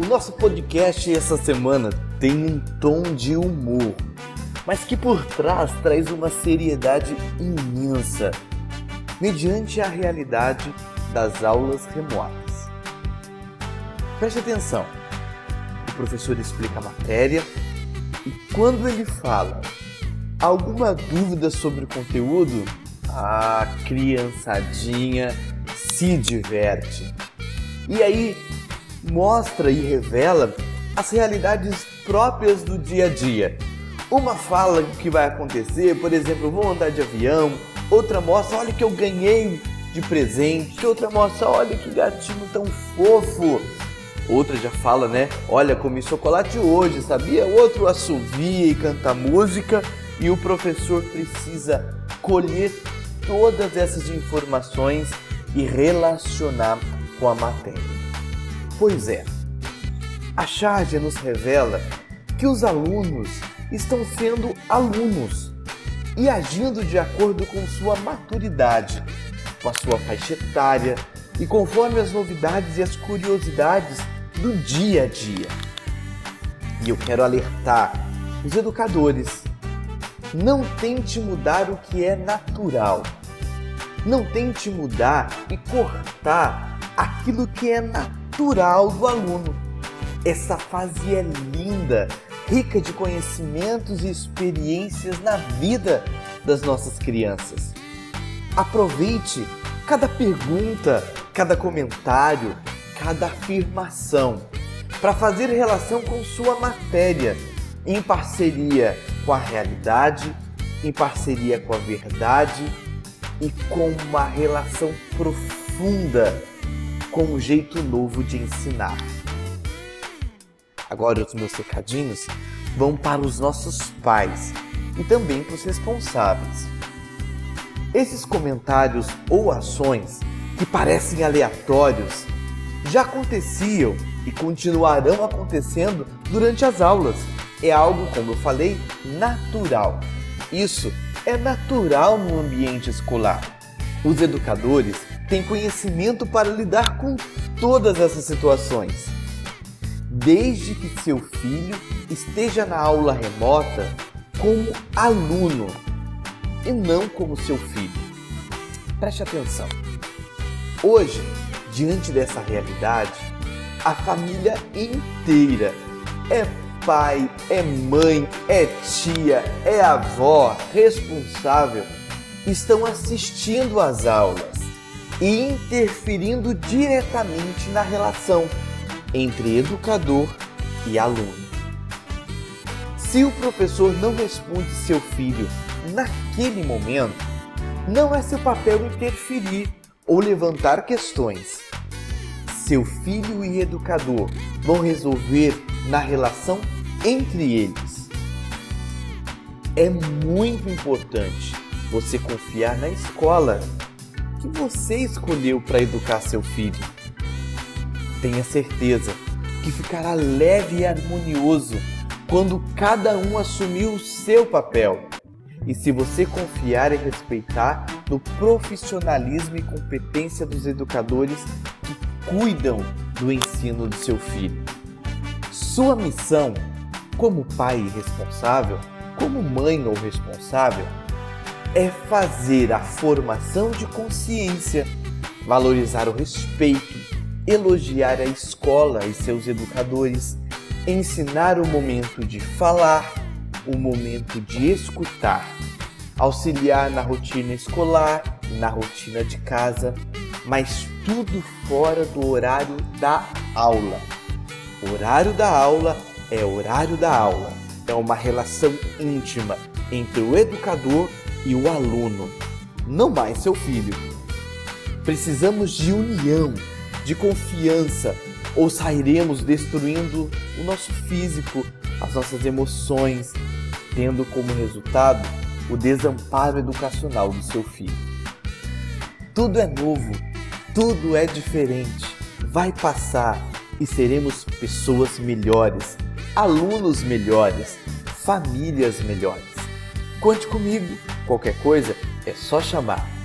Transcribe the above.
O nosso podcast essa semana tem um tom de humor, mas que por trás traz uma seriedade imensa, mediante a realidade das aulas remotas. Preste atenção. O professor explica a matéria e quando ele fala alguma dúvida sobre o conteúdo, a criançadinha se diverte. E aí mostra e revela as realidades próprias do dia a dia. Uma fala que vai acontecer, por exemplo, vou andar de avião, outra mostra, olha que eu ganhei de presente, outra mostra, olha que gatinho tão fofo. Outra já fala, né? Olha, comi chocolate hoje, sabia? Outro assovia e canta música e o professor precisa colher todas essas informações e relacionar com a matéria. Pois é, a charge nos revela que os alunos estão sendo alunos e agindo de acordo com sua maturidade, com a sua faixa etária e conforme as novidades e as curiosidades do dia a dia. E eu quero alertar os educadores: não tente mudar o que é natural. Não tente mudar e cortar aquilo que é natural natural do aluno. Essa fase é linda, rica de conhecimentos e experiências na vida das nossas crianças. Aproveite cada pergunta, cada comentário, cada afirmação para fazer relação com sua matéria, em parceria com a realidade, em parceria com a verdade e com uma relação profunda com um jeito novo de ensinar. Agora os meus recadinhos vão para os nossos pais e também para os responsáveis. Esses comentários ou ações que parecem aleatórios já aconteciam e continuarão acontecendo durante as aulas. É algo, como eu falei, natural. Isso é natural no ambiente escolar. Os educadores tem conhecimento para lidar com todas essas situações. Desde que seu filho esteja na aula remota como aluno e não como seu filho. Preste atenção. Hoje, diante dessa realidade, a família inteira é pai, é mãe, é tia, é avó, responsável, estão assistindo às aulas e interferindo diretamente na relação entre educador e aluno. Se o professor não responde seu filho naquele momento, não é seu papel interferir ou levantar questões. Seu filho e educador vão resolver na relação entre eles. É muito importante você confiar na escola que você escolheu para educar seu filho. Tenha certeza que ficará leve e harmonioso quando cada um assumir o seu papel. E se você confiar e respeitar no profissionalismo e competência dos educadores que cuidam do ensino do seu filho. Sua missão, como pai responsável, como mãe ou responsável, é fazer a formação de consciência, valorizar o respeito, elogiar a escola e seus educadores, ensinar o momento de falar, o momento de escutar, auxiliar na rotina escolar, na rotina de casa, mas tudo fora do horário da aula. O horário da aula é horário da aula. É uma relação íntima entre o educador e o aluno, não mais seu filho. Precisamos de união, de confiança, ou sairemos destruindo o nosso físico, as nossas emoções, tendo como resultado o desamparo educacional do seu filho. Tudo é novo, tudo é diferente, vai passar e seremos pessoas melhores, alunos melhores, famílias melhores. Conte comigo, qualquer coisa é só chamar.